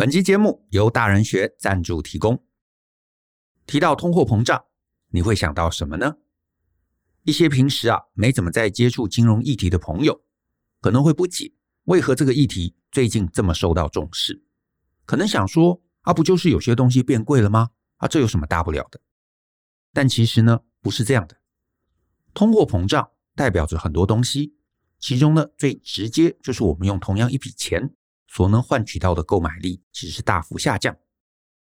本期节目由大人学赞助提供。提到通货膨胀，你会想到什么呢？一些平时啊没怎么在接触金融议题的朋友，可能会不解，为何这个议题最近这么受到重视？可能想说，啊，不就是有些东西变贵了吗？啊，这有什么大不了的？但其实呢，不是这样的。通货膨胀代表着很多东西，其中呢，最直接就是我们用同样一笔钱所能换取到的购买力只是大幅下降。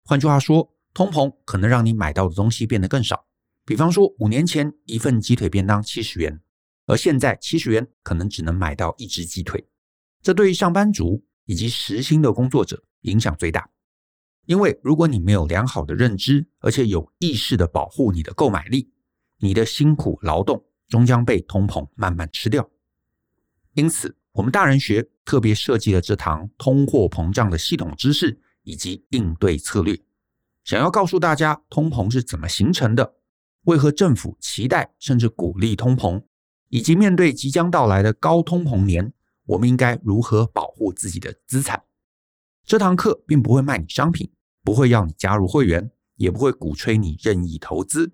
换句话说，通膨可能让你买到的东西变得更少。比方说，五年前一份鸡腿便当七十元，而现在七十元可能只能买到一只鸡腿。这对于上班族以及时薪的工作者影响最大。因为如果你没有良好的认知，而且有意识的保护你的购买力，你的辛苦劳动终将被通膨慢慢吃掉。因此，我们大人学特别设计了这堂通货膨胀的系统知识以及应对策略，想要告诉大家通膨是怎么形成的，为何政府期待甚至鼓励通膨，以及面对即将到来的高通膨年，我们应该如何保护自己的资产。这堂课并不会卖你商品，不会要你加入会员，也不会鼓吹你任意投资。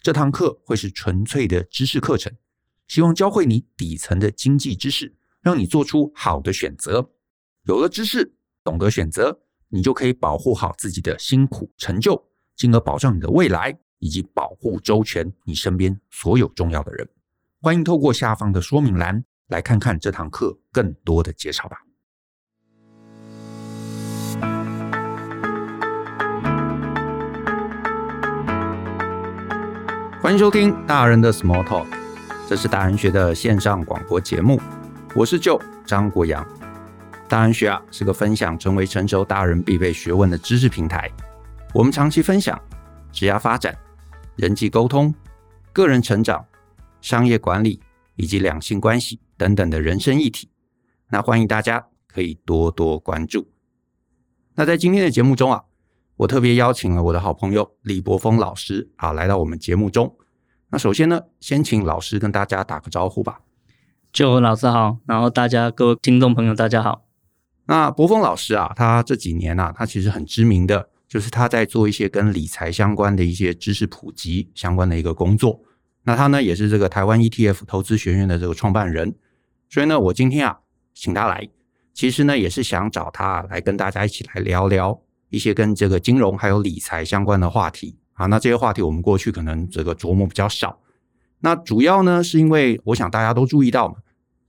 这堂课会是纯粹的知识课程，希望教会你底层的经济知识，让你做出好的选择。有了知识，懂得选择，你就可以保护好自己的辛苦成就，进而保障你的未来，以及保护周全你身边所有重要的人。欢迎透过下方的说明栏来看看这堂课更多的介绍吧。欢迎收听大人的 Small Talk，这是大人学的线上广播节目。我是舅张国阳。大人学啊是个分享成为成熟大人必备学问的知识平台。我们长期分享职业发展、人际沟通、个人成长、商业管理以及两性关系等等的人生议题。那欢迎大家可以多多关注。那在今天的节目中啊。我特别邀请了我的好朋友李博峰老师啊，来到我们节目中。那首先呢，先请老师跟大家打个招呼吧。就老师好，然后大家各位听众朋友大家好。那博峰老师啊，他这几年啊，他其实很知名的，就是他在做一些跟理财相关的一些知识普及相关的一个工作。那他呢，也是这个台湾 ETF 投资学院的这个创办人。所以呢，我今天啊，请他来，其实呢，也是想找他来跟大家一起来聊聊。一些跟这个金融还有理财相关的话题啊，那这些话题我们过去可能这个琢磨比较少。那主要呢，是因为我想大家都注意到嘛，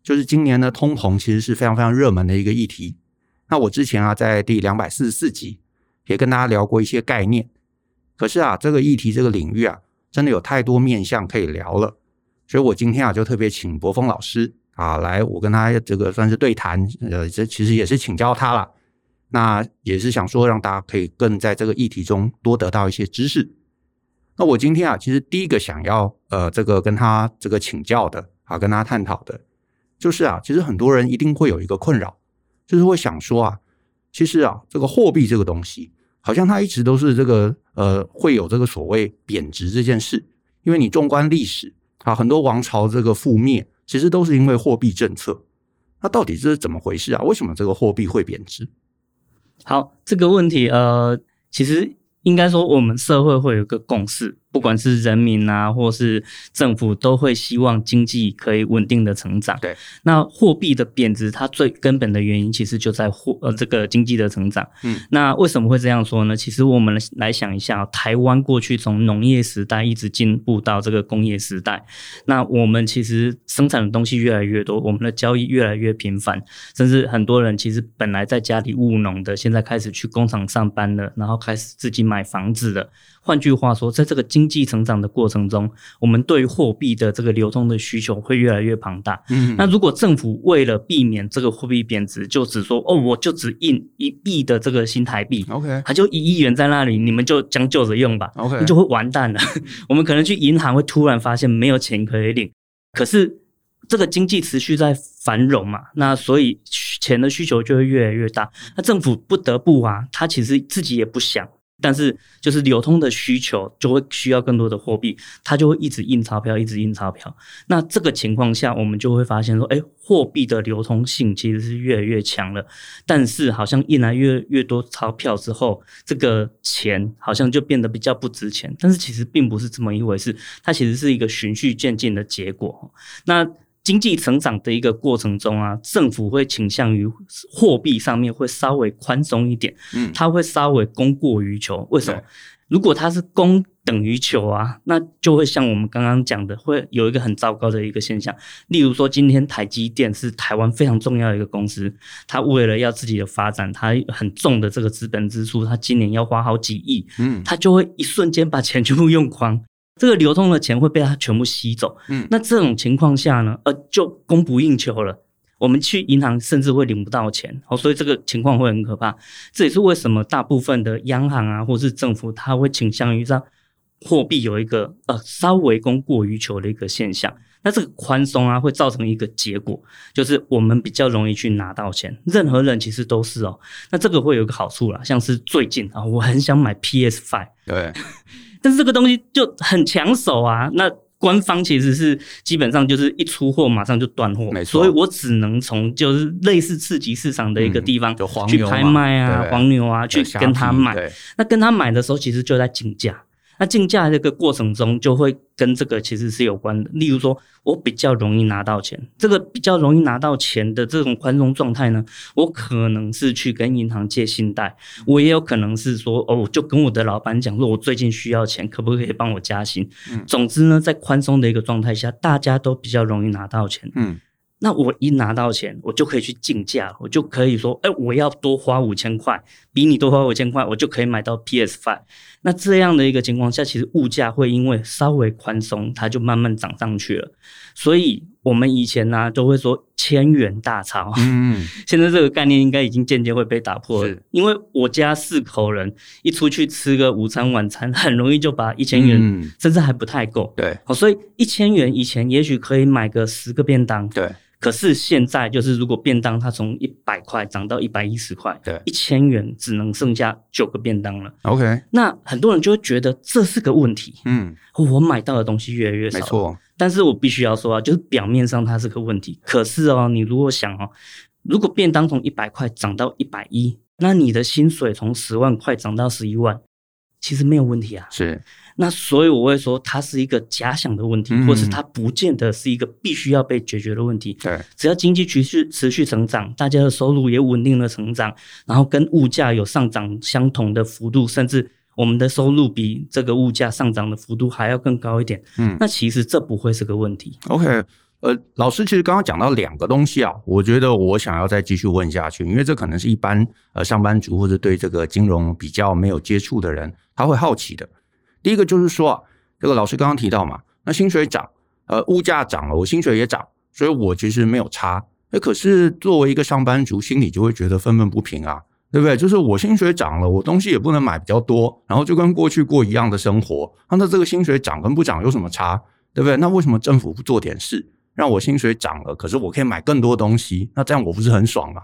就是今年呢，通膨其实是非常非常热门的一个议题。那我之前啊，在第两百四十四集也跟大家聊过一些概念。可是啊，这个议题这个领域啊，真的有太多面向可以聊了，所以我今天啊，就特别请博峰老师啊来，我跟他这个算是对谈，呃，这其实也是请教他了。那也是想说，让大家可以更在这个议题中多得到一些知识。那我今天啊，其实第一个想要呃，这个跟他这个请教的啊，跟他探讨的，就是啊，其实很多人一定会有一个困扰，就是会想说啊，其实啊，这个货币这个东西，好像它一直都是这个呃，会有这个所谓贬值这件事。因为你纵观历史啊，很多王朝这个覆灭，其实都是因为货币政策。那到底这是怎么回事啊？为什么这个货币会贬值？好，这个问题，呃，其实应该说，我们社会会有个共识。不管是人民啊，或是政府，都会希望经济可以稳定的成长。对，那货币的贬值，它最根本的原因其实就在货呃这个经济的成长。嗯，那为什么会这样说呢？其实我们来想一下，台湾过去从农业时代一直进步到这个工业时代，那我们其实生产的东西越来越多，我们的交易越来越频繁，甚至很多人其实本来在家里务农的，现在开始去工厂上班了，然后开始自己买房子了。换句话说，在这个经济成长的过程中，我们对于货币的这个流通的需求会越来越庞大。嗯，那如果政府为了避免这个货币贬值，就只说哦，我就只印一亿的这个新台币，OK，它就一亿元在那里，你们就将就着用吧，OK，你就会完蛋了。我们可能去银行会突然发现没有钱可以领，可是这个经济持续在繁荣嘛，那所以钱的需求就会越来越大。那政府不得不啊，他其实自己也不想。但是就是流通的需求就会需要更多的货币，它就会一直印钞票，一直印钞票。那这个情况下，我们就会发现说，哎，货币的流通性其实是越来越强了。但是好像印来越越多钞票之后，这个钱好像就变得比较不值钱。但是其实并不是这么一回事，它其实是一个循序渐进的结果。那经济成长的一个过程中啊，政府会倾向于货币上面会稍微宽松一点，嗯，它会稍微供过于求。为什么？如果它是供等于求啊，那就会像我们刚刚讲的，会有一个很糟糕的一个现象。例如说，今天台积电是台湾非常重要的一个公司，它为了要自己的发展，它很重的这个资本支出，它今年要花好几亿，嗯，它就会一瞬间把钱全部用光。这个流通的钱会被它全部吸走，嗯，那这种情况下呢，呃，就供不应求了。我们去银行甚至会领不到钱，哦，所以这个情况会很可怕。这也是为什么大部分的央行啊，或是政府，它会倾向于让货币有一个呃稍微供过于求的一个现象。那这个宽松啊，会造成一个结果，就是我们比较容易去拿到钱。任何人其实都是哦。那这个会有一个好处啦，像是最近啊，我很想买 PS Five，对。但是这个东西就很抢手啊，那官方其实是基本上就是一出货马上就断货，没错，所以我只能从就是类似次级市场的一个地方去拍卖啊，黄牛啊，去跟他买。那跟他买的时候，其实就在竞价。那竞价这个过程中，就会跟这个其实是有关的。例如说，我比较容易拿到钱，这个比较容易拿到钱的这种宽松状态呢，我可能是去跟银行借信贷，我也有可能是说，哦，就跟我的老板讲说，我最近需要钱，可不可以帮我加薪？嗯，总之呢，在宽松的一个状态下，大家都比较容易拿到钱。嗯。那我一拿到钱，我就可以去竞价，我就可以说，哎，我要多花五千块，比你多花五千块，我就可以买到 PS5。那这样的一个情况下，其实物价会因为稍微宽松，它就慢慢涨上去了。所以我们以前呢、啊，都会说千元大钞。嗯，现在这个概念应该已经渐渐会被打破了，因为我家四口人一出去吃个午餐、晚餐，很容易就把一千元，嗯、甚至还不太够。对，好，所以一千元以前也许可以买个十个便当。对。可是现在就是，如果便当它从一百块涨到一百一十块，对，一千元只能剩下九个便当了。OK，那很多人就会觉得这是个问题。嗯，我买到的东西越来越少。没错，但是我必须要说啊，就是表面上它是个问题。可是哦，你如果想哦，如果便当从一百块涨到一百一，那你的薪水从十万块涨到十一万，其实没有问题啊。是。那所以我会说，它是一个假想的问题，嗯、或是它不见得是一个必须要被解决的问题。对，只要经济持续持续成长，大家的收入也稳定的成长，然后跟物价有上涨相同的幅度，甚至我们的收入比这个物价上涨的幅度还要更高一点。嗯，那其实这不会是个问题。OK，呃，老师其实刚刚讲到两个东西啊，我觉得我想要再继续问下去，因为这可能是一般呃上班族或者对这个金融比较没有接触的人他会好奇的。第一个就是说，这个老师刚刚提到嘛，那薪水涨，呃，物价涨了，我薪水也涨，所以我其实没有差。那可是作为一个上班族，心里就会觉得愤愤不平啊，对不对？就是我薪水涨了，我东西也不能买比较多，然后就跟过去过一样的生活。那这个薪水涨跟不涨有什么差，对不对？那为什么政府不做点事，让我薪水涨了，可是我可以买更多东西？那这样我不是很爽吗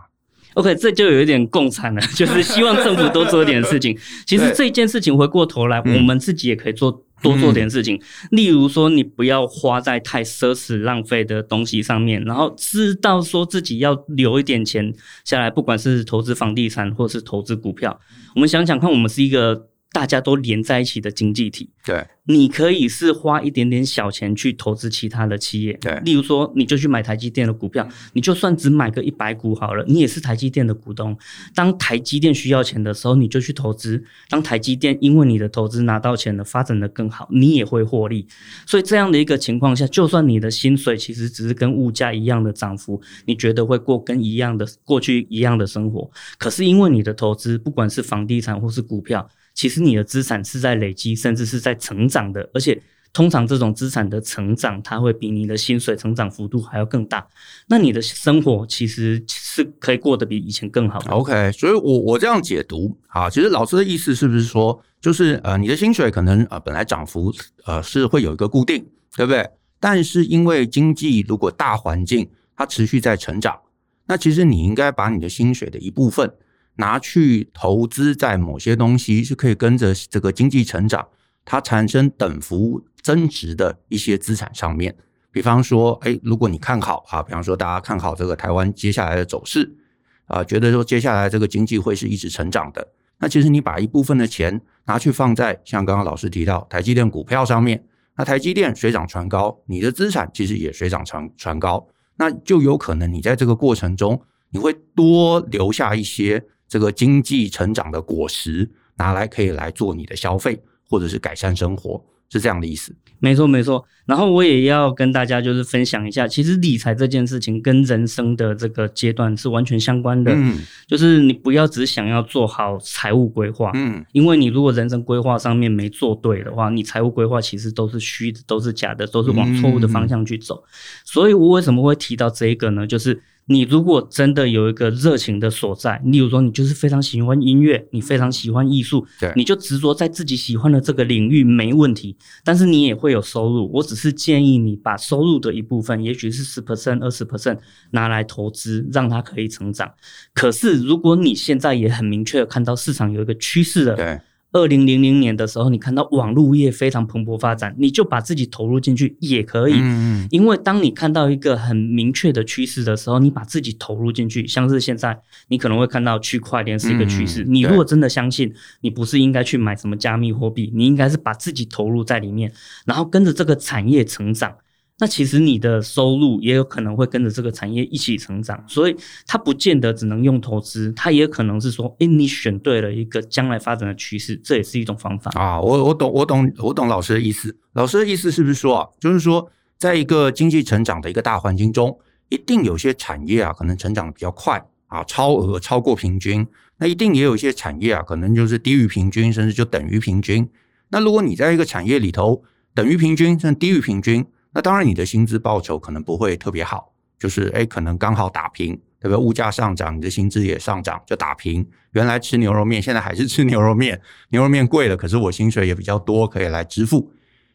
？OK，这就有一点共产了，就是希望政府多做点事情。其实这件事情回过头来，我们自己也可以做多做点事情。例如说，你不要花在太奢侈浪费的东西上面，然后知道说自己要留一点钱下来，不管是投资房地产或是投资股票。我们想想看，我们是一个。大家都连在一起的经济体，对，你可以是花一点点小钱去投资其他的企业，对，例如说，你就去买台积电的股票，你就算只买个一百股好了，你也是台积电的股东。当台积电需要钱的时候，你就去投资；当台积电因为你的投资拿到钱了，发展的更好，你也会获利。所以这样的一个情况下，就算你的薪水其实只是跟物价一样的涨幅，你觉得会过跟一样的过去一样的生活，可是因为你的投资，不管是房地产或是股票。其实你的资产是在累积，甚至是在成长的，而且通常这种资产的成长，它会比你的薪水成长幅度还要更大。那你的生活其实是可以过得比以前更好的。OK，所以我我这样解读啊，其实老师的意思是不是说，就是呃，你的薪水可能呃本来涨幅呃是会有一个固定，对不对？但是因为经济如果大环境它持续在成长，那其实你应该把你的薪水的一部分拿去投资在某些东西，是可以跟着这个经济成长，它产生等幅增值的一些资产上面。比方说，哎，如果你看好啊，比方说大家看好这个台湾接下来的走势啊，觉得说接下来这个经济会是一直成长的，那其实你把一部分的钱拿去放在像刚刚老师提到台积电股票上面，那台积电水涨船高，你的资产其实也水涨船船高，那就有可能你在这个过程中，你会多留下一些这个经济成长的果实，拿来可以来做你的消费或者是改善生活。是这样的意思，没错没错。然后我也要跟大家就是分享一下，其实理财这件事情跟人生的这个阶段是完全相关的。嗯，就是你不要只想要做好财务规划，嗯，因为你如果人生规划上面没做对的话，你财务规划其实都是虚的，都是假的，都是往错误的方向去走。所以我为什么会提到这一个呢？就是。你如果真的有一个热情的所在，例如说你就是非常喜欢音乐，你非常喜欢艺术，对，你就执着在自己喜欢的这个领域没问题。但是你也会有收入，我只是建议你把收入的一部分，也许是十 percent、二十 percent 拿来投资，让它可以成长。可是如果你现在也很明确的看到市场有一个趋势了，对。二零零零年的时候，你看到网络业非常蓬勃发展，你就把自己投入进去也可以。嗯，因为当你看到一个很明确的趋势的时候，你把自己投入进去，像是现在你可能会看到区块链是一个趋势。你如果真的相信，你不是应该去买什么加密货币，你应该是把自己投入在里面，然后跟着这个产业成长。那其实你的收入也有可能会跟着这个产业一起成长，所以它不见得只能用投资，它也可能是说，诶，你选对了一个将来发展的趋势，这也是一种方法啊。我我懂，我懂，我懂老师的意思。老师的意思是不是说啊，就是说，在一个经济成长的一个大环境中，一定有些产业啊，可能成长比较快啊，超额超过平均。那一定也有一些产业啊，可能就是低于平均，甚至就等于平均。那如果你在一个产业里头等于平均，甚至低于平均。那当然，你的薪资报酬可能不会特别好，就是诶，可能刚好打平，对不对？物价上涨，你的薪资也上涨，就打平。原来吃牛肉面，现在还是吃牛肉面，牛肉面贵了，可是我薪水也比较多，可以来支付。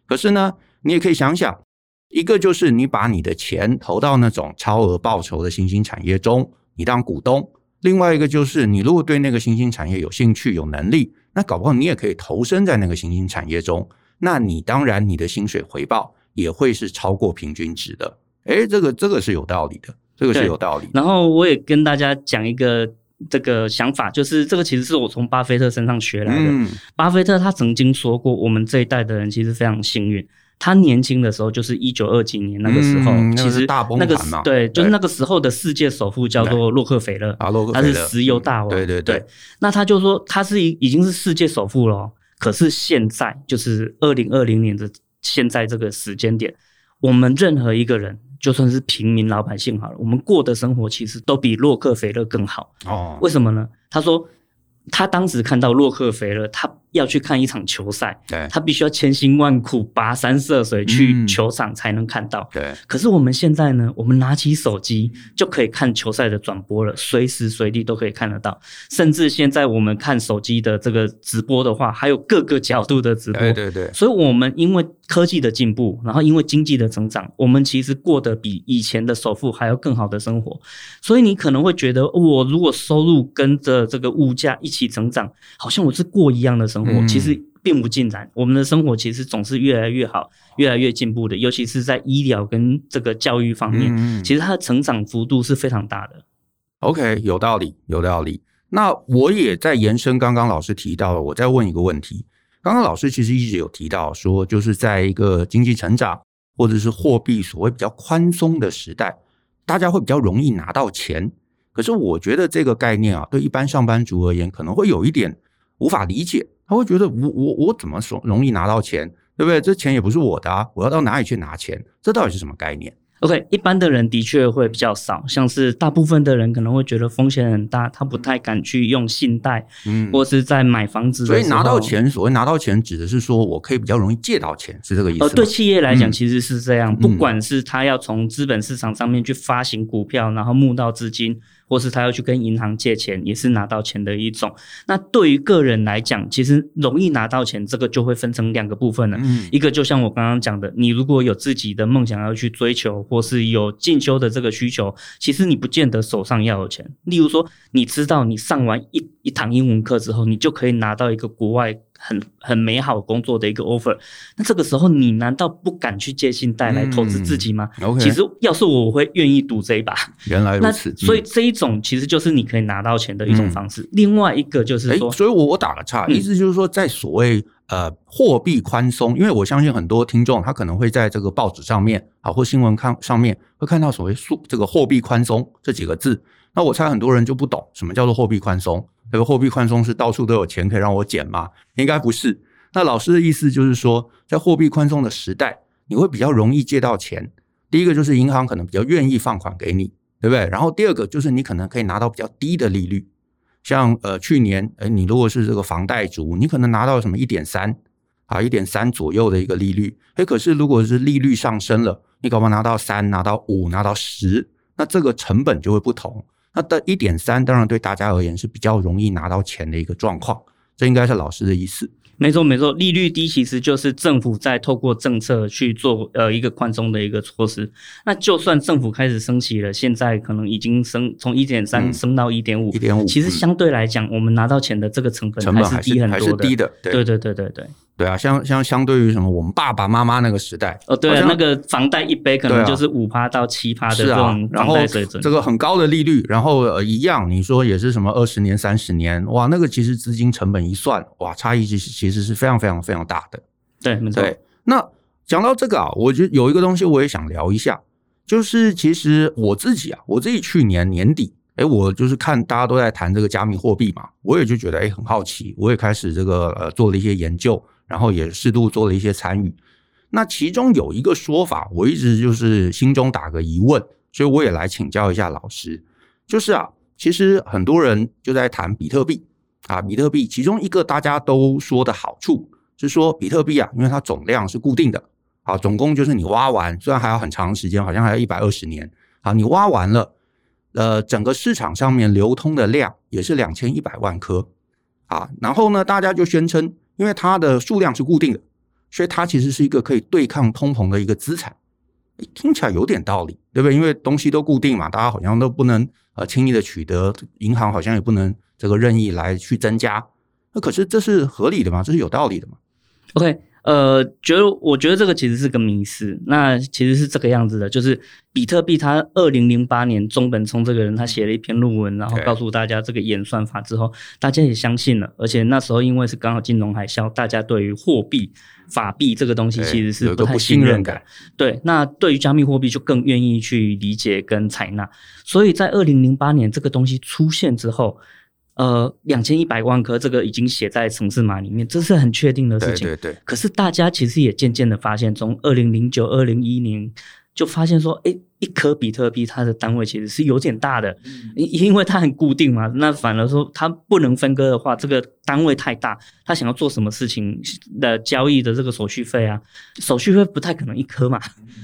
可是呢，你也可以想想，一个就是你把你的钱投到那种超额报酬的新兴产业中，你当股东；另外一个就是你如果对那个新兴产业有兴趣、有能力，那搞不好你也可以投身在那个新兴产业中。那你当然你的薪水回报。也会是超过平均值的，诶，这个这个是有道理的，这个是有道理。然后我也跟大家讲一个这个想法，就是这个其实是我从巴菲特身上学来的。嗯，巴菲特他曾经说过，我们这一代的人其实非常幸运，他年轻的时候就是一九二几年那个时候，嗯、其实那个对，就是那个时候的世界首富叫做洛克菲勒。啊，洛克菲勒，他是石油大王，对对对，对。那他就说他是已已经是世界首富了，可是现在就是二零二零年的。现在这个时间点，我们任何一个人，就算是平民老百姓好了，我们过的生活其实都比洛克菲勒更好。哦，为什么呢？他说，他当时看到洛克菲勒，他。要去看一场球赛，对，他必须要千辛万苦跋山涉水去球场才能看到。对，可是我们现在呢，我们拿起手机就可以看球赛的转播了，随时随地都可以看得到。甚至现在我们看手机的这个直播的话，还有各个角度的直播。对对对。所以，我们因为科技的进步，然后因为经济的成长，我们其实过得比以前的首富还要更好的生活。所以，你可能会觉得，我如果收入跟着这个物价一起成长，好像我是过一样的生活。其实并不尽然，我们的生活其实总是越来越好、越来越进步的，尤其是在医疗跟这个教育方面，嗯、其实它的成长幅度是非常大的。OK，有道理，有道理。那我也在延伸刚刚老师提到的，我再问一个问题。刚刚老师其实一直有提到说，就是在一个经济成长或者是货币所谓比较宽松的时代，大家会比较容易拿到钱。可是我觉得这个概念啊，对一般上班族而言，可能会有一点无法理解。他会觉得我我我怎么说容易拿到钱，对不对？这钱也不是我的啊，我要到哪里去拿钱？这到底是什么概念？OK，一般的人的确会比较少，像是大部分的人可能会觉得风险很大，他不太敢去用信贷，嗯，或是在买房子。所以拿到钱，所谓拿到钱，指的是说我可以比较容易借到钱，是这个意思。呃，对企业来讲，其实是这样，嗯，不管是他要从资本市场上面去发行股票，然后募到资金。或是他要去跟银行借钱，也是拿到钱的一种。那对于个人来讲，其实容易拿到钱，这个就会分成两个部分了。嗯，一个就像我刚刚讲的，你如果有自己的梦想要去追求，或是有进修的这个需求，其实你不见得手上要有钱。例如说，你知道你上完一一堂英文课之后，你就可以拿到一个国外。很很美好工作的一个 offer，那这个时候你难道不敢去借信贷来投资自己吗？嗯 okay、其实要是我，我会愿意赌这一把。原来如此，所以这一种其实就是你可以拿到钱的一种方式。嗯、另外一个就是说，所以我我打个岔，意思就是说，在所谓呃货币宽松，因为我相信很多听众他可能会在这个报纸上面啊或新闻看上面会看到所谓数这个货币宽松这几个字，那我猜很多人就不懂什么叫做货币宽松。这个货币宽松是到处都有钱可以让我捡吗？应该不是。那老师的意思就是说，在货币宽松的时代，你会比较容易借到钱。第一个就是银行可能比较愿意放款给你，对不对？然后第二个就是你可能可以拿到比较低的利率，像呃去年，诶你如果是这个房贷族，你可能拿到什么一点三啊，一点三左右的一个利率。诶可是如果是利率上升了，你搞不好拿到三，拿到五，拿到十，那这个成本就会不同。那的一点三，当然对大家而言是比较容易拿到钱的一个状况，这应该是老师的意思。没错，没错，利率低其实就是政府在透过政策去做呃一个宽松的一个措施。那就算政府开始升息了，现在可能已经升从一点三升到一点五，一点五，其实相对来讲，我们拿到钱的这个成本还是低很多的，还是低的。对对对对对。对啊，相相相对于什么我们爸爸妈妈那个时代哦，对啊，那个房贷一杯可能就是五趴到七趴的这种房贷水准，这个很高的利率，然后呃一样，你说也是什么二十年、三十年，哇，那个其实资金成本一算，哇，差异其实其实是非常非常非常大的。对，没错。对，那讲到这个啊，我觉得有一个东西我也想聊一下，就是其实我自己啊，我自己去年年底，哎，我就是看大家都在谈这个加密货币嘛，我也就觉得哎很好奇，我也开始这个呃做了一些研究。然后也适度做了一些参与，那其中有一个说法，我一直就是心中打个疑问，所以我也来请教一下老师。就是啊，其实很多人就在谈比特币啊，比特币其中一个大家都说的好处是说，比特币啊，因为它总量是固定的，啊，总共就是你挖完，虽然还要很长时间，好像还要一百二十年，啊，你挖完了，呃，整个市场上面流通的量也是两千一百万颗，啊，然后呢，大家就宣称。因为它的数量是固定的，所以它其实是一个可以对抗通膨的一个资产。听起来有点道理，对不对？因为东西都固定嘛，大家好像都不能呃轻易的取得，银行好像也不能这个任意来去增加。那可是这是合理的吗？这是有道理的吗？OK。呃，觉得我觉得这个其实是个迷思。那其实是这个样子的，就是比特币，它二零零八年中本聪这个人他写了一篇论文，然后告诉大家这个演算法之后，大家也相信了。而且那时候因为是刚好金融海啸，大家对于货币法币这个东西其实是不太信任的。对，那对于加密货币就更愿意去理解跟采纳。所以在二零零八年这个东西出现之后。呃，两千一百万颗，这个已经写在城市码里面，这是很确定的事情。对对对。可是大家其实也渐渐的发现，从二零零九、二零一零就发现说，诶，一颗比特币它的单位其实是有点大的，因因为它很固定嘛。那反而说它不能分割的话，这个单位太大，他想要做什么事情的交易的这个手续费啊，手续费不太可能一颗嘛。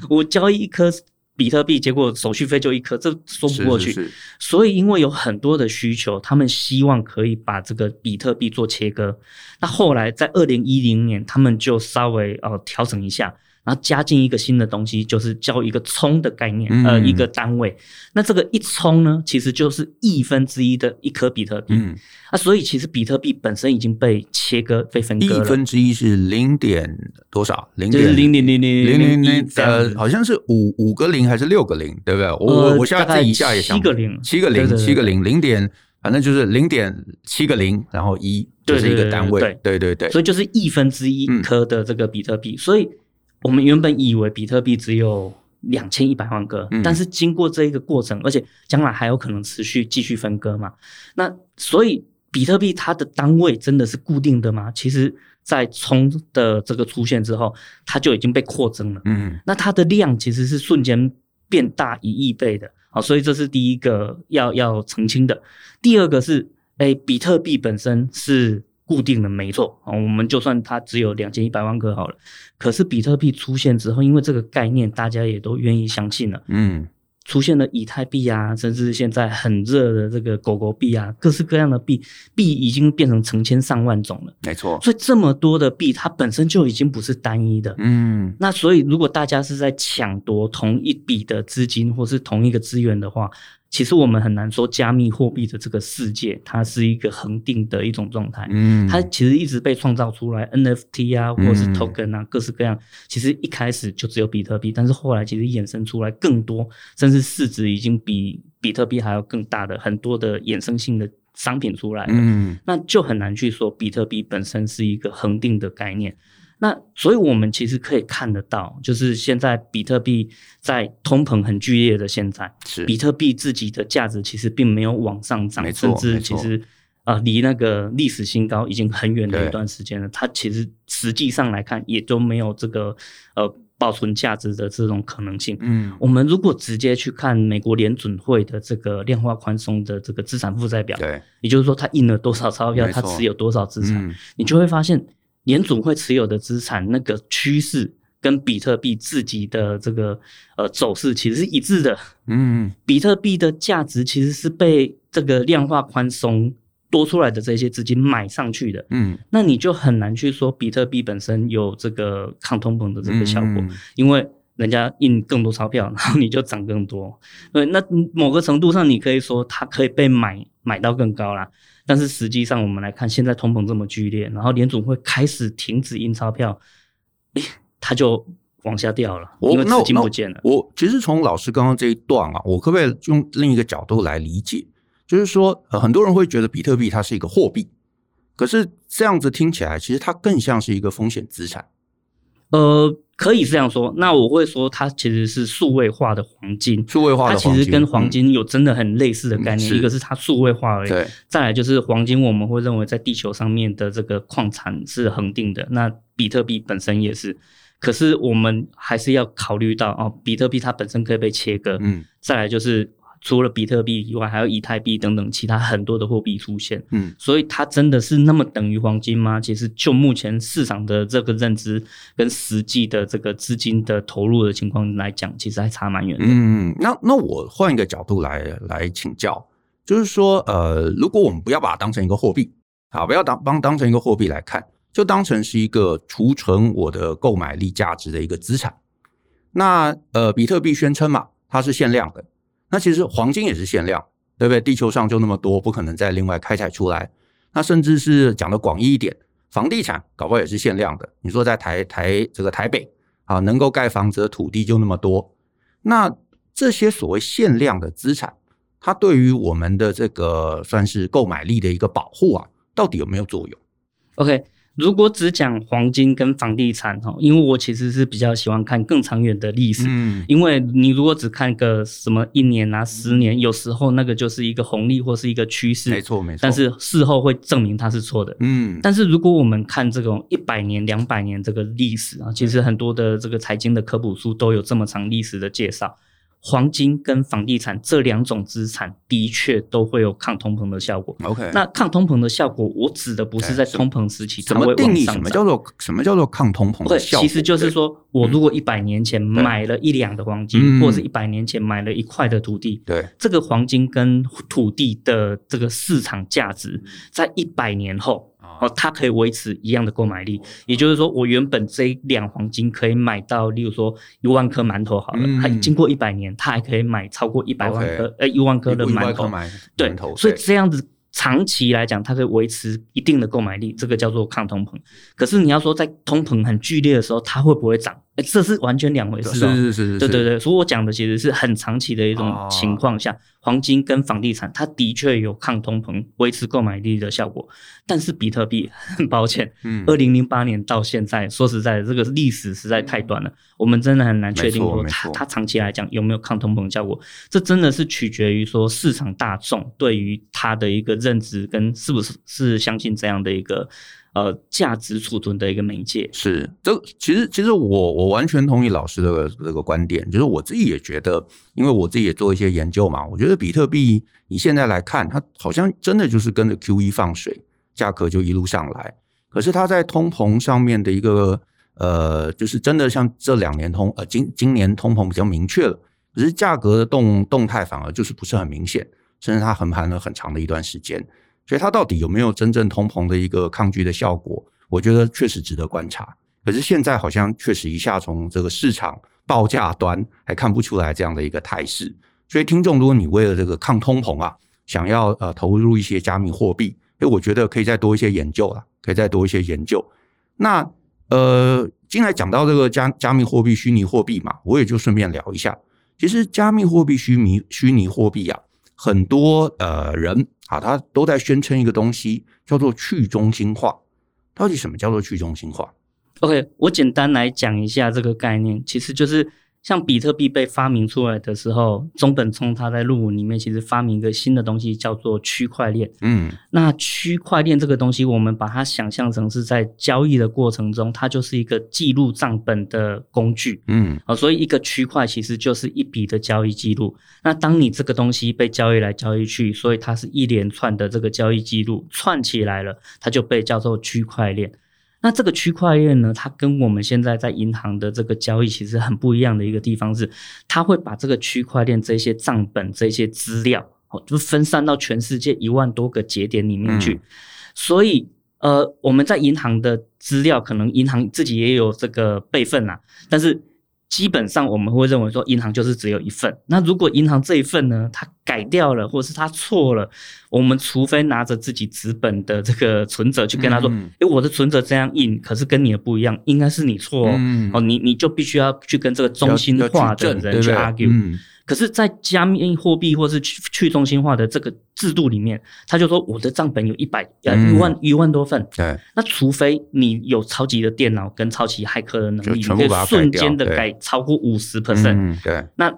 我交易一颗。比特币，结果手续费就一颗，这说不过去。是是是。所以，因为有很多的需求，他们希望可以把这个比特币做切割。那后来在二零一零年，他们就稍微呃调整一下。然后加进一个新的东西，就是叫一个冲的概念，嗯、呃，一个单位。那这个一冲呢，其实就是亿分之一的一颗比特币。嗯，啊，所以其实比特币本身已经被切割、被分割了。亿分之一是零点多少？零点零零零零零零零呃，好像是五五个零还是六个零，对不对？我我我现在自己一下也想七个零，七个零，七个零，零点，反正就是零点七个零，然后一就是一个单位。对对对对，所以就是亿分之一颗的这个比特币，所以。我们原本以为比特币只有两千一百万个，嗯，但是经过这一个过程，而且将来还有可能持续继续分割嘛。那所以比特币它的单位真的是固定的吗？其实，在冲的这个出现之后，它就已经被扩增了。嗯，那它的量其实是瞬间变大一亿倍的。好，所以这是第一个要要澄清的。第二个是，诶，比特币本身是。固定的没错啊，我们就算它只有两千一百万个好了。可是比特币出现之后，因为这个概念大家也都愿意相信了，嗯，出现了以太币啊，甚至现在很热的这个狗狗币啊，各式各样的币，币已经变成成千上万种了。没错，所以这么多的币，它本身就已经不是单一的。嗯，那所以如果大家是在抢夺同一笔的资金或是同一个资源的话，其实我们很难说加密货币的这个世界，它是一个恒定的一种状态。嗯，它其实一直被创造出来，NFT 啊，或者是 token 啊，各式各样。其实一开始就只有比特币，但是后来其实衍生出来更多，甚至市值已经比比特币还要更大的很多的衍生性的商品出来了。嗯，那就很难去说比特币本身是一个恒定的概念。那所以，我们其实可以看得到，就是现在比特币在通膨很剧烈的现在，是比特币自己的价值其实并没有往上涨，甚至其实啊，离、呃、那个历史新高已经很远的一段时间了。它其实实际上来看，也都没有这个呃保存价值的这种可能性。嗯，我们如果直接去看美国联准会的这个量化宽松的这个资产负债表，对，也就是说，它印了多少钞票，它持有多少资产，嗯、你就会发现。联总会持有的资产那个趋势跟比特币自己的这个呃走势其实是一致的。嗯，比特币的价值其实是被这个量化宽松多出来的这些资金买上去的。嗯，那你就很难去说比特币本身有这个抗通膨的这个效果，嗯，因为人家印更多钞票，然后你就涨更多。对，那某个程度上你可以说它可以被买买到更高啦。但是实际上，我们来看，现在通膨这么剧烈，然后联总会开始停止印钞票，诶，它就往下掉了，因为资金不见了。我，我其实从老师刚刚这一段啊，我可不可以用另一个角度来理解？就是说，呃，很多人会觉得比特币它是一个货币，可是这样子听起来，其实它更像是一个风险资产。呃。可以这样说，那我会说它其实是数位化的黄金，数位化的黄金，它其实跟黄金有真的很类似的概念，嗯、一个是它数位化而已，对，再来就是黄金，我们会认为在地球上面的这个矿产是恒定的，那比特币本身也是，可是我们还是要考虑到哦，比特币它本身可以被切割，嗯，再来就是。除了比特币以外，还有以太币等等其他很多的货币出现。嗯，所以它真的是那么等于黄金吗？其实就目前市场的这个认知跟实际的这个资金的投入的情况来讲，其实还差蛮远的。嗯，那那我换一个角度来来请教，就是说，呃，如果我们不要把它当成一个货币，啊，不要当当当成一个货币来看，就当成是一个储存我的购买力价值的一个资产。那呃，比特币宣称嘛，它是限量的。那其实黄金也是限量，对不对？地球上就那么多，不可能再另外开采出来。那甚至是讲的广义一点，房地产搞不好也是限量的。你说在台台这个台北啊，能够盖房子的土地就那么多。那这些所谓限量的资产，它对于我们的这个算是购买力的一个保护啊，到底有没有作用？OK。如果只讲黄金跟房地产哈，因为我其实是比较喜欢看更长远的历史，嗯，因为你如果只看个什么一年啊、十年，有时候那个就是一个红利或是一个趋势，没错没错，但是事后会证明它是错的，嗯。但是如果我们看这种一百年、两百年这个历史啊，其实很多的这个财经的科普书都有这么长历史的介绍。黄金跟房地产这两种资产的确都会有抗通膨的效果。OK，那抗通膨的效果，我指的不是在通膨时期怎么定义？什么叫做什么叫做抗通膨的效果？其实就是说我如果一百年前买了一两的黄金，或者是一百年前买了一块的土地，对，这个黄金跟土地的这个市场价值，在一百年后。哦，它可以维持一样的购买力，也就是说，我原本这一两黄金可以买到，例如说一万颗馒头好了，它经过一百年，它还可以买超过一百万颗，呃，一万颗的馒头，对，所以这样子长期来讲，它可以维持一定的购买力，这个叫做抗通膨。可是你要说在通膨很剧烈的时候，它会不会涨？哎，这是完全两回事哦。是是是是，对对对，所以我讲的其实是很长期的一种情况下，黄金跟房地产它的确有抗通膨、维持购买力的效果。但是比特币，很抱歉，嗯，二零零八年到现在，说实在的，这个历史实在太短了，我们真的很难确定说它它长期来讲有没有抗通膨效果。这真的是取决于说市场大众对于它的一个认知跟是不是是相信这样的一个。呃，价值储存的一个媒介是这，其实其实我我完全同意老师的这个观点，就是我自己也觉得，因为我自己也做一些研究嘛，我觉得比特币你现在来看，它好像真的就是跟着 QE 放水，价格就一路上来。可是它在通膨上面的一个呃，就是真的像这两年通呃今今年通膨比较明确了，可是价格的动动态反而就是不是很明显，甚至它横盘了很长的一段时间。所以它到底有没有真正通膨的一个抗拒的效果？我觉得确实值得观察。可是现在好像确实一下从这个市场报价端还看不出来这样的一个态势。所以听众，如果你为了这个抗通膨啊，想要呃投入一些加密货币，诶，我觉得可以再多一些研究了，可以再多一些研究。那呃，进来讲到这个加加密货币、虚拟货币嘛，我也就顺便聊一下。其实加密货币、虚拟虚拟货币啊，很多呃人。啊，他都在宣称一个东西叫做去中心化。到底什么叫做去中心化？OK，我简单来讲一下这个概念，其实就是。像比特币被发明出来的时候，中本聪他在论文里面其实发明一个新的东西，叫做区块链。嗯，那区块链这个东西，我们把它想象成是在交易的过程中，它就是一个记录账本的工具。嗯，啊，所以一个区块其实就是一笔的交易记录。那当你这个东西被交易来交易去，所以它是一连串的这个交易记录串起来了，它就被叫做区块链。那这个区块链呢，它跟我们现在在银行的这个交易其实很不一样的一个地方是，它会把这个区块链这些账本、这些资料，哦，就分散到全世界一万多个节点里面去。所以，呃，我们在银行的资料，可能银行自己也有这个备份啦，但是。基本上我们会认为说，银行就是只有一份。那如果银行这一份呢，它改掉了，或者是它错了，我们除非拿着自己纸本的这个存折去跟他说，哎、嗯欸，我的存折这样印，可是跟你的不一样，应该是你错哦。嗯、哦，你你就必须要去跟这个中心化的人去 argue。可是，在加密货币或是去去中心化的这个制度里面，他就说我的账本有一百呃一万一万多份。对，那除非你有超级的电脑跟超级骇客的能力，你可以瞬间的改超过五十 percent。对，那。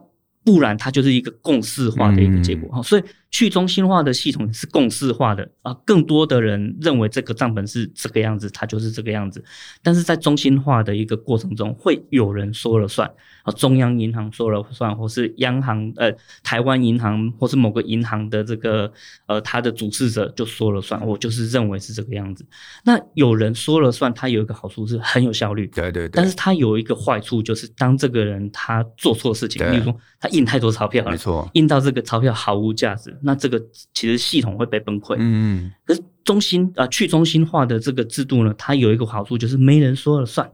不然，它就是一个共识化的一个结果哈，嗯、所以去中心化的系统是共识化的啊，更多的人认为这个账本是这个样子，它就是这个样子。但是在中心化的一个过程中，会有人说了算啊，中央银行说了算，或是央行呃台湾银行或是某个银行的这个呃他的主事者就说了算，我就是认为是这个样子。那有人说了算，它有一个好处是很有效率，对对对。但是它有一个坏处，就是当这个人他做错事情，比如说他。印太多钞票了，没错，印到这个钞票毫无价值，那这个其实系统会被崩溃。嗯嗯，可是中心啊、呃，去中心化的这个制度呢，它有一个好处就是没人说了算啊，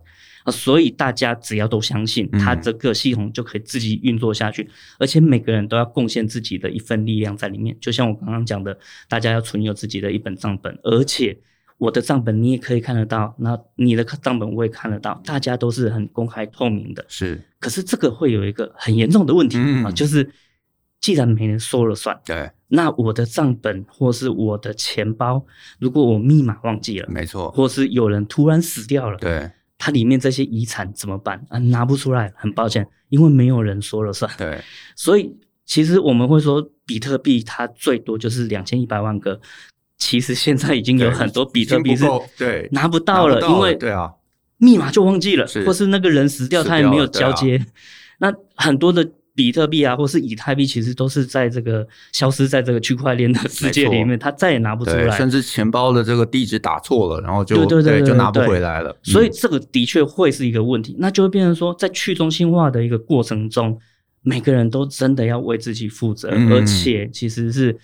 所以大家只要都相信，它这个系统就可以自己运作下去，而且每个人都要贡献自己的一份力量在里面。就像我刚刚讲的，大家要存有自己的一本账本，而且。我的账本你也可以看得到，那你的账本我也看得到，大家都是很公开透明的。是，可是这个会有一个很严重的问题啊，嗯、就是既然没人说了算，对，那我的账本或是我的钱包，如果我密码忘记了，没错，或是有人突然死掉了，对，它里面这些遗产怎么办啊？拿不出来，很抱歉，因为没有人说了算。对，所以其实我们会说，比特币它最多就是两千一百万个。其实现在已经有很多比特币是对拿不到了，因为对啊，密码就忘记了，或是那个人死掉，他也没有交接。那很多的比特币啊，或是以太币，其实都是在这个消失在这个区块链的世界里面，他再也拿不出来，甚至钱包的这个地址打错了，然后就对对对，就拿不回来了。所以这个的确会是一个问题，那就会变成说，在去中心化的一个过程中，每个人都真的要为自己负责，而且其实是。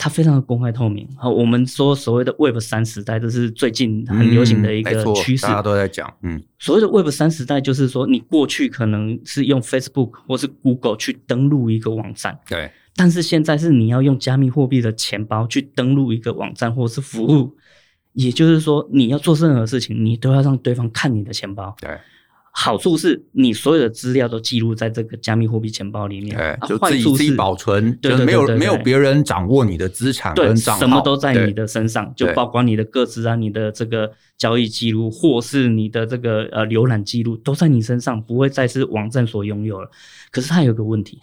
它非常的公开透明。好，我们说所谓的 Web 三时代，这是最近很流行的一个趋势，大家都在讲。嗯，所谓的 Web 三时代，就是说你过去可能是用 Facebook 或是 Google 去登录一个网站，对。但是现在是你要用加密货币的钱包去登录一个网站或是服务，也就是说你要做任何事情，你都要让对方看你的钱包。对。好处是你所有的资料都记录在这个加密货币钱包里面，对，就自己自己保存，对，没有没有别人掌握你的资产跟账号，什么都在你的身上，就包括你的个资啊，你的这个交易记录，或是你的这个呃浏览记录，都在你身上，不会再是网站所拥有了。可是它有个问题，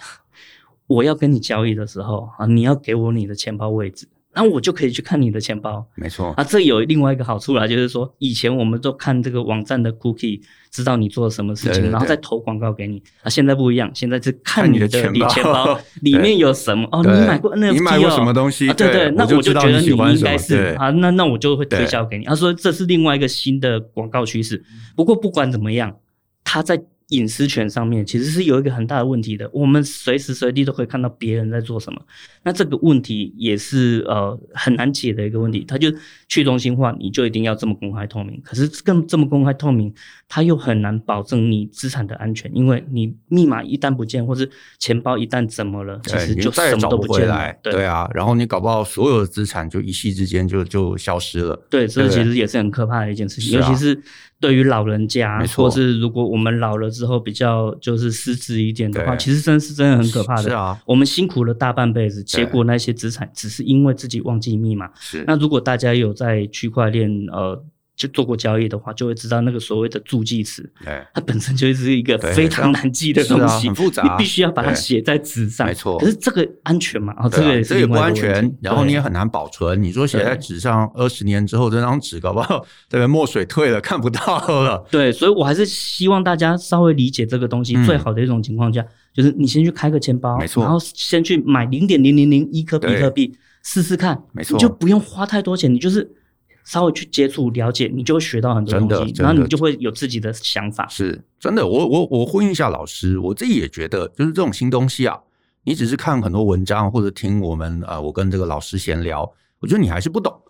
我要跟你交易的时候啊，你要给我你的钱包位置。那我就可以去看你的钱包，没错啊，这有另外一个好处啦，就是说以前我们都看这个网站的 cookie，知道你做了什么事情，对对对，然后再投广告给你啊。现在不一样，现在是看你的钱包，钱包 里面有什么哦，你买过 NFT 哦，你买过什么东西？啊，对对，那我就觉得你应该是啊，那那我就会推销给你。他说这是另外一个新的广告趋势。不过不管怎么样，他在隐私权上面其实是有一个很大的问题的，我们随时随地都可以看到别人在做什么，那这个问题也是呃很难解的一个问题。它就去中心化，你就一定要这么公开透明，可是更这么公开透明，它又很难保证你资产的安全，因为你密码一旦不见，或是钱包一旦怎么了，其实就什么都不见了。对，对啊，然后你搞不好所有的资产就一夕之间就就消失了。对，这其实也是很可怕的一件事情，尤其是。对于老人家，或是如果我们老了之后比较就是失智一点的话，其实真是真的很可怕的。是啊，我们辛苦了大半辈子，结果那些资产只是因为自己忘记密码。是。那如果大家有在区块链呃。就做过交易的话，就会知道那个所谓的助记词，它本身就是一个非常难记的东西，很复杂，你必须要把它写在纸上。没错。可是这个安全嘛？哦，这个也是这也不安全，然后你也很难保存。你说写在纸上，二十年之后这张纸搞不好这个墨水退了，看不到了。对，所以我还是希望大家稍微理解这个东西。最好的一种情况下，就是你先去开个钱包，没错，然后先去买零点零零零一颗比特币试试看，没错，你就不用花太多钱，你就是。稍微去接触了解，你就会学到很多东西，然后你就会有自己的想法。是真的，我我我呼应一下老师，我自己也觉得，就是这种新东西啊，你只是看很多文章或者听我们啊、呃，我跟这个老师闲聊，我觉得你还是不懂。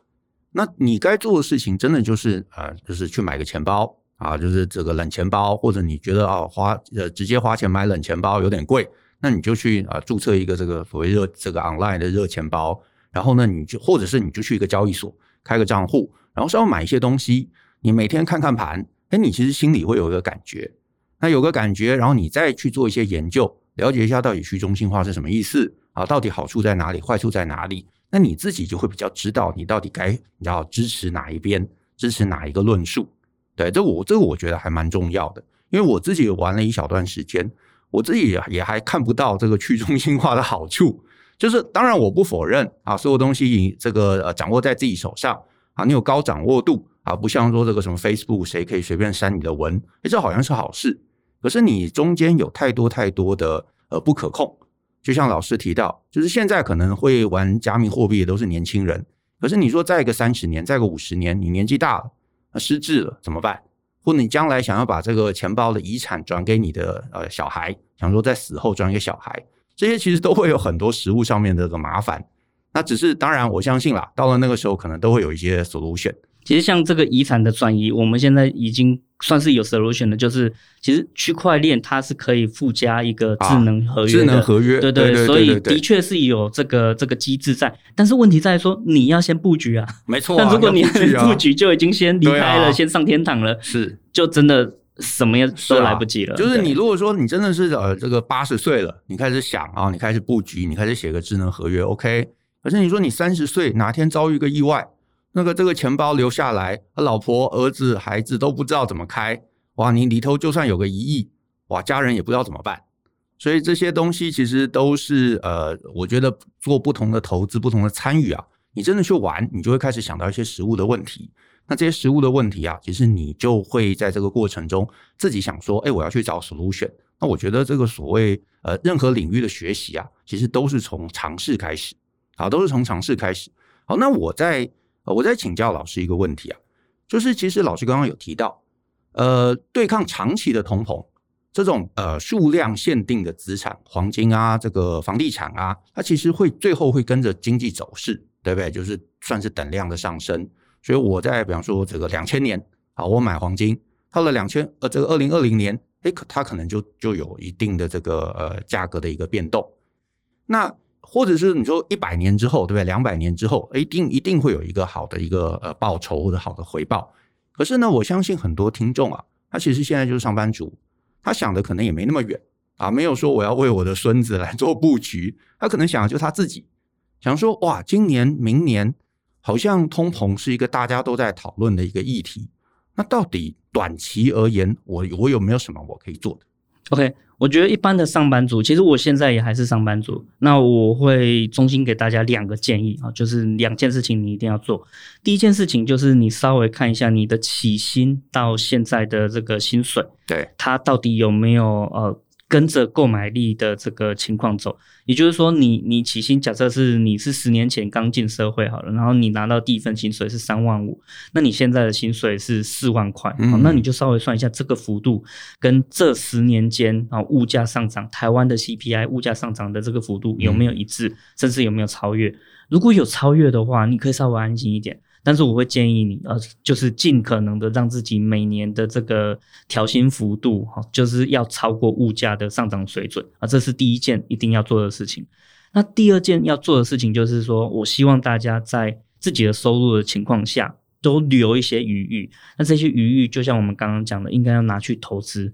那你该做的事情，真的就是啊、呃，就是去买个钱包啊，就是这个冷钱包，或者你觉得啊花呃直接花钱买冷钱包有点贵，那你就去啊注册一个这个所谓热这个 online 的热钱包，然后呢，你就或者是你就去一个交易所。开个账户，然后稍微买一些东西，你每天看看盘，哎，你其实心里会有一个感觉，那有个感觉，然后你再去做一些研究，了解一下到底去中心化是什么意思啊？到底好处在哪里，坏处在哪里？那你自己就会比较知道你到底该要支持哪一边，支持哪一个论述。对，这我这个我觉得还蛮重要的，因为我自己也玩了一小段时间，我自己也还看不到这个去中心化的好处。就是当然，我不否认啊，所有东西这个呃掌握在自己手上啊，你有高掌握度啊，不像说这个什么 Facebook 谁可以随便删你的文，这好像是好事。可是你中间有太多太多的呃不可控，就像老师提到，就是现在可能会玩加密货币的都是年轻人，可是你说再个三十年，再个五十年，你年纪大了，失智了怎么办？或者你将来想要把这个钱包的遗产转给你的呃小孩，想说在死后转给小孩。这些其实都会有很多实物上面的这个麻烦，那只是当然我相信啦，到了那个时候可能都会有一些 solution。其实像这个遗产的转移，我们现在已经算是有 solution 的，就是其实区块链它是可以附加一个智能合约智能合约，对对，对，所以的确是有这个这个机制在，但是问题在说你要先布局啊，没错、啊。但如果你还没布局，啊、就已经先离开了，啊、先上天堂了，是就真的。什么也都来不及了。啊、就是你如果说你真的是呃这个八十岁了，你开始想啊，你开始布局，你开始写个智能合约，OK。可是你说你三十岁哪天遭遇个意外，那个这个钱包留下来，老婆、儿子、孩子都不知道怎么开，哇，你里头就算有个一亿，哇，家人也不知道怎么办。所以这些东西其实都是呃，我觉得做不同的投资、不同的参与啊，你真的去玩，你就会开始想到一些实物的问题。那这些实物的问题啊，其实你就会在这个过程中自己想说，哎，我要去找 solution。那我觉得这个所谓呃任何领域的学习啊，其实都是从尝试开始，好，都是从尝试开始。好，那我在我在请教老师一个问题啊，就是其实老师刚刚有提到，呃，对抗长期的通膨，这种呃数量限定的资产，黄金啊，这个房地产啊，它其实会最后会跟着经济走势，对不对？就是算是等量的上升。所以我在比方说这个两千年啊，我买黄金，到了两千呃这个二零二零年，哎，可它可能就就有一定的这个呃价格的一个变动。那或者是你说一百年之后，对不对？两百年之后，一定一定会有一个好的一个呃报酬或者好的回报。可是呢，我相信很多听众啊，他其实现在就是上班族，他想的可能也没那么远啊，没有说我要为我的孙子来做布局，他可能想的就他自己，想说哇，今年明年。好像通膨是一个大家都在讨论的一个议题，那到底短期而言，我我有没有什么我可以做的？OK，我觉得一般的上班族，其实我现在也还是上班族，那我会衷心给大家两个建议啊，就是两件事情你一定要做。第一件事情就是你稍微看一下你的起薪到现在的这个薪水，对，它到底有没有呃。跟着购买力的这个情况走。也就是说你，你你起薪假设是你是十年前刚进社会好了，然后你拿到第一份薪水是三万五，那你现在的薪水是四万块，嗯、好，那你就稍微算一下这个幅度跟这十年间啊物价上涨，台湾的 CPI 物价上涨的这个幅度有没有一致，嗯、甚至有没有超越？如果有超越的话，你可以稍微安心一点。但是我会建议你，呃，就是尽可能的让自己每年的这个调薪幅度，哈，就是要超过物价的上涨水准啊，这是第一件一定要做的事情。那第二件要做的事情就是说，我希望大家在自己的收入的情况下，都留一些余裕。那这些余裕，就像我们刚刚讲的，应该要拿去投资。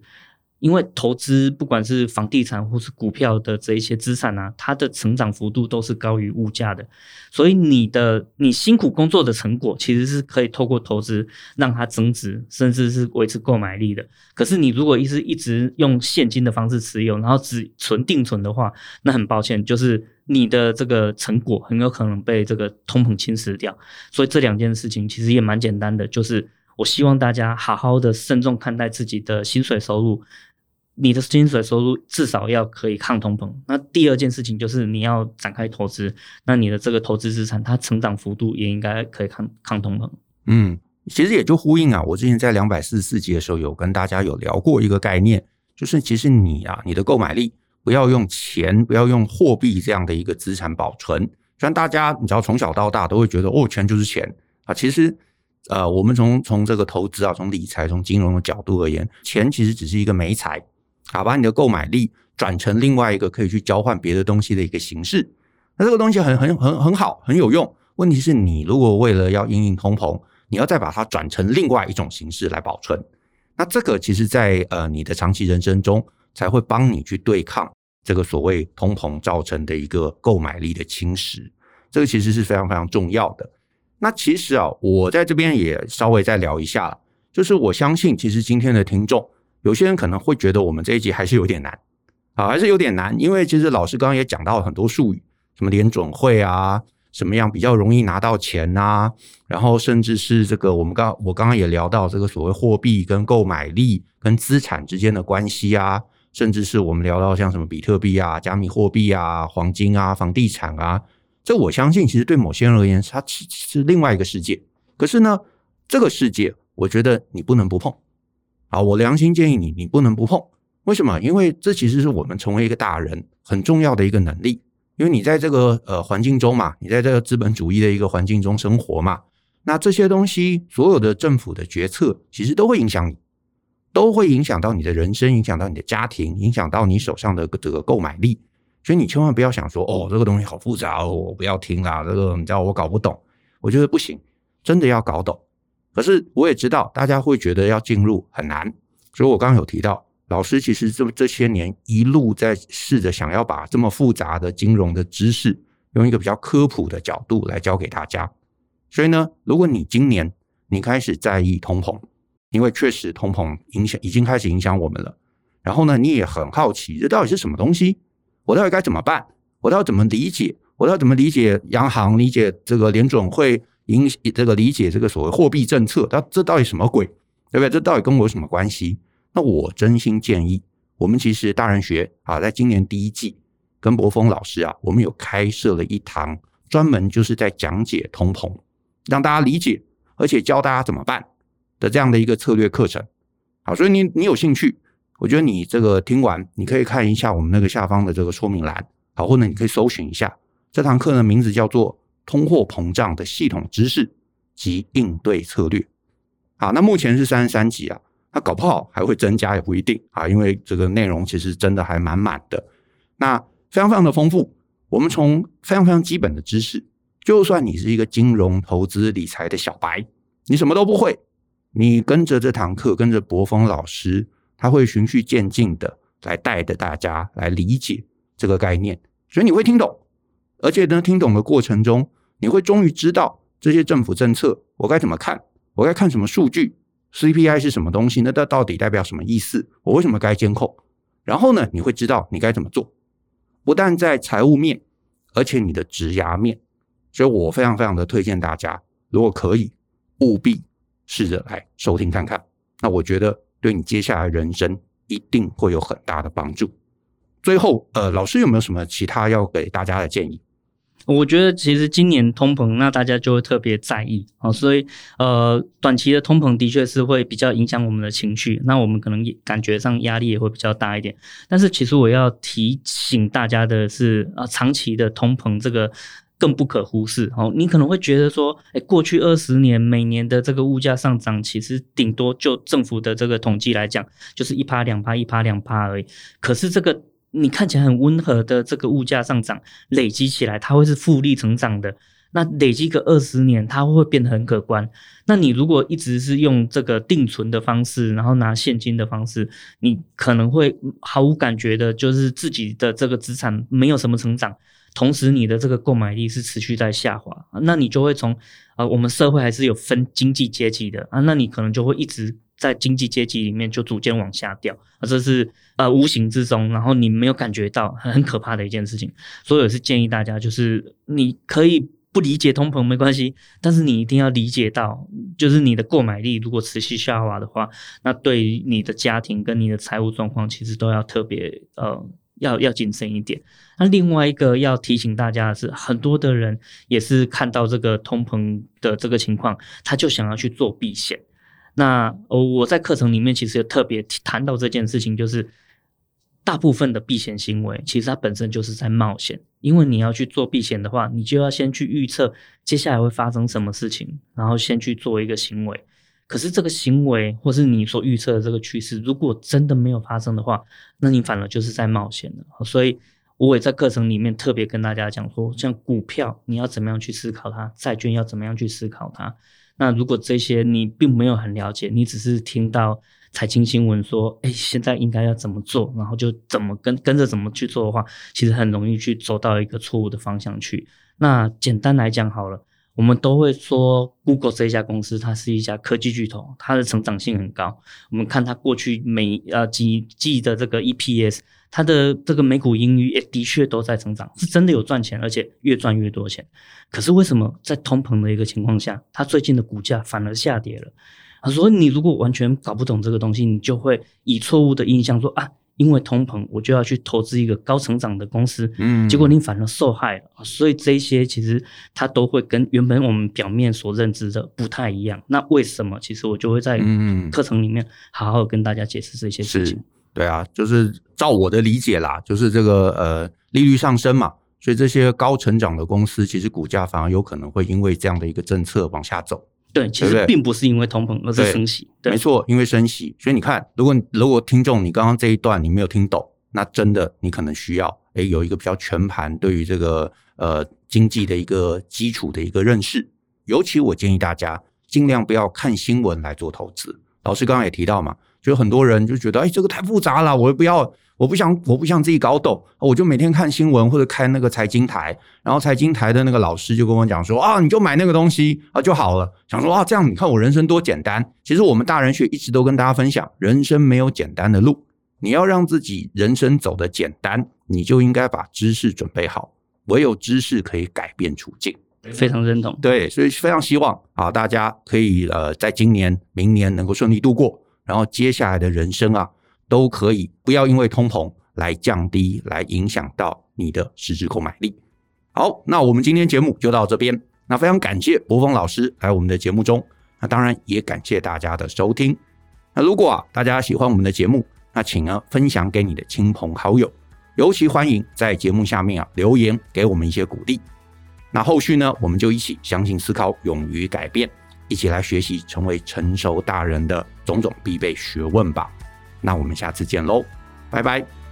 因为投资不管是房地产或是股票的这一些资产啊，它的成长幅度都是高于物价的，所以你的你辛苦工作的成果其实是可以透过投资让它增值，甚至是维持购买力的。可是你如果一直一直用现金的方式持有，然后只存定存的话，那很抱歉，就是你的这个成果很有可能被这个通膨侵蚀掉。所以这两件事情其实也蛮简单的，就是我希望大家好好的慎重看待自己的薪水收入。你的薪水收入至少要可以抗通膨。那第二件事情就是你要展开投资，那你的这个投资资产它成长幅度也应该可以抗抗通膨。嗯，其实也就呼应啊，我之前在两百四十四集的时候有跟大家有聊过一个概念，就是其实你啊，你的购买力不要用钱，不要用货币这样的一个资产保存。虽然大家你知道从小到大都会觉得哦，钱就是钱啊，其实呃，我们从从这个投资啊，从理财、从金融的角度而言，钱其实只是一个媒材。好，把你的购买力转成另外一个可以去交换别的东西的一个形式，那这个东西很很很很好，很有用。问题是你如果为了要因应通膨，你要再把它转成另外一种形式来保存，那这个其实在呃你的长期人生中才会帮你去对抗这个所谓通膨造成的一个购买力的侵蚀。这个其实是非常非常重要的。那其实啊，我在这边也稍微再聊一下，就是我相信其实今天的听众。有些人可能会觉得我们这一集还是有点难啊，还是有点难，因为其实老师刚刚也讲到了很多术语，什么联准会啊，什么样比较容易拿到钱啊，然后甚至是这个我们刚我刚刚也聊到这个所谓货币跟购买力跟资产之间的关系啊，甚至是我们聊到像什么比特币啊、加密货币啊、黄金啊、房地产啊，这我相信其实对某些人而言，它是是另外一个世界。可是呢，这个世界我觉得你不能不碰。啊，我良心建议你，你不能不碰。为什么？因为这其实是我们成为一个大人很重要的一个能力。因为你在这个呃环境中嘛，你在这个资本主义的一个环境中生活嘛，那这些东西，所有的政府的决策，其实都会影响你，都会影响到你的人生，影响到你的家庭，影响到你手上的这个购买力。所以你千万不要想说，哦，这个东西好复杂哦，我不要听啦，这个你知道我搞不懂。我觉得不行，真的要搞懂。可是我也知道，大家会觉得要进入很难，所以我刚刚有提到，老师其实这这些年一路在试着想要把这么复杂的金融的知识，用一个比较科普的角度来教给大家。所以呢，如果你今年你开始在意通膨，因为确实通膨影响已经开始影响我们了，然后呢，你也很好奇这到底是什么东西，我到底该怎么办？我到底怎么理解？我到底怎么理解央行？理解这个联准会？影这个理解这个所谓货币政策，它这到底什么鬼？对不对？这到底跟我有什么关系？那我真心建议，我们其实大人学啊，在今年第一季跟柏峰老师啊，我们有开设了一堂专门就是在讲解通膨，让大家理解，而且教大家怎么办的这样的一个策略课程。好，所以你你有兴趣，我觉得你这个听完，你可以看一下我们那个下方的这个说明栏，好，或者你可以搜寻一下这堂课的名字叫做。通货膨胀的系统知识及应对策略。啊，那目前是三十三集啊，那搞不好还会增加也不一定啊，因为这个内容其实真的还满满的，那非常非常的丰富。我们从非常非常基本的知识，就算你是一个金融投资理财的小白，你什么都不会，你跟着这堂课，跟着博峰老师，他会循序渐进的来带着大家来理解这个概念，所以你会听懂。而且呢，听懂的过程中，你会终于知道这些政府政策我该怎么看，我该看什么数据，CPI 是什么东西？那它到底代表什么意思？我为什么该监控？然后呢，你会知道你该怎么做。不但在财务面，而且你的职涯面。所以我非常非常的推荐大家，如果可以，务必试着来收听看看。那我觉得对你接下来人生一定会有很大的帮助。最后，呃，老师有没有什么其他要给大家的建议？我觉得其实今年通膨，那大家就会特别在意啊，所以呃，短期的通膨的确是会比较影响我们的情绪，那我们可能也感觉上压力也会比较大一点。但是其实我要提醒大家的是啊，长期的通膨这个更不可忽视哦。你可能会觉得说，哎，过去二十年每年的这个物价上涨，其实顶多就政府的这个统计来讲，就是一趴两趴一趴两趴而已。可是这个。你看起来很温和的这个物价上涨，累积起来它会是复利成长的。那累积个二十年，它会变得很可观。那你如果一直是用这个定存的方式，然后拿现金的方式，你可能会毫无感觉的，就是自己的这个资产没有什么成长，同时你的这个购买力是持续在下滑。那你就会从啊，我们社会还是有分经济阶级的啊，那你可能就会一直。在经济阶级里面就逐渐往下掉，啊，这是呃无形之中，然后你没有感觉到很可怕的一件事情。所以我是建议大家，就是你可以不理解通膨没关系，但是你一定要理解到，就是你的购买力如果持续下滑的话，那对你的家庭跟你的财务状况，其实都要特别呃要要谨慎一点。那另外一个要提醒大家的是，很多的人也是看到这个通膨的这个情况，他就想要去做避险。那我在课程里面其实也特别谈到这件事情，就是大部分的避险行为，其实它本身就是在冒险。因为你要去做避险的话，你就要先去预测接下来会发生什么事情，然后先去做一个行为。可是这个行为或是你所预测的这个趋势，如果真的没有发生的话，那你反而就是在冒险了。所以我也在课程里面特别跟大家讲说，像股票你要怎么样去思考它，债券要怎么样去思考它。那如果这些你并没有很了解，你只是听到财经新闻说，哎，现在应该要怎么做，然后就怎么跟跟着怎么去做的话，其实很容易去走到一个错误的方向去。那简单来讲好了，我们都会说 Google 这家公司，它是一家科技巨头，它的成长性很高。我们看它过去每呃几季的这个 EPS。它的这个每股盈余也的确都在成长，是真的有赚钱，而且越赚越多钱。可是为什么在通膨的一个情况下，它最近的股价反而下跌了？啊，所以你如果完全搞不懂这个东西，你就会以错误的印象说啊，因为通膨，我就要去投资一个高成长的公司，嗯，结果你反而受害了。所以这些其实它都会跟原本我们表面所认知的不太一样。那为什么？其实我就会在课程里面好好跟大家解释这些事情。对啊，就是照我的理解啦，就是这个呃利率上升嘛，所以这些高成长的公司其实股价反而有可能会因为这样的一个政策往下走。对，其实并不是因为通膨，而是升息。对，没错，因为升息。所以你看，如果如果听众你刚刚这一段你没有听懂，那真的你可能需要诶有一个比较全盘对于这个呃经济的一个基础的一个认识。尤其我建议大家尽量不要看新闻来做投资。老师刚刚也提到嘛。就很多人就觉得，哎，这个太复杂了，我不要，我不想，我不想自己搞懂，我就每天看新闻或者看那个财经台，然后财经台的那个老师就跟我讲说，啊，你就买那个东西啊就好了。想说啊，这样你看我人生多简单。其实我们大人学一直都跟大家分享，人生没有简单的路，你要让自己人生走得简单，你就应该把知识准备好，唯有知识可以改变处境。非常认同。对，所以非常希望啊，大家可以呃，在今年、明年能够顺利度过。然后接下来的人生啊，都可以不要因为通膨来降低，来影响到你的实质购买力。好，那我们今天节目就到这边。那非常感谢博峰老师来我们的节目中，那当然也感谢大家的收听。那如果啊大家喜欢我们的节目，那请呢分享给你的亲朋好友，尤其欢迎在节目下面啊留言给我们一些鼓励。那后续呢，我们就一起相信思考，勇于改变。一起来学习成为成熟大人的种种必备学问吧。那我们下次见喽，拜拜。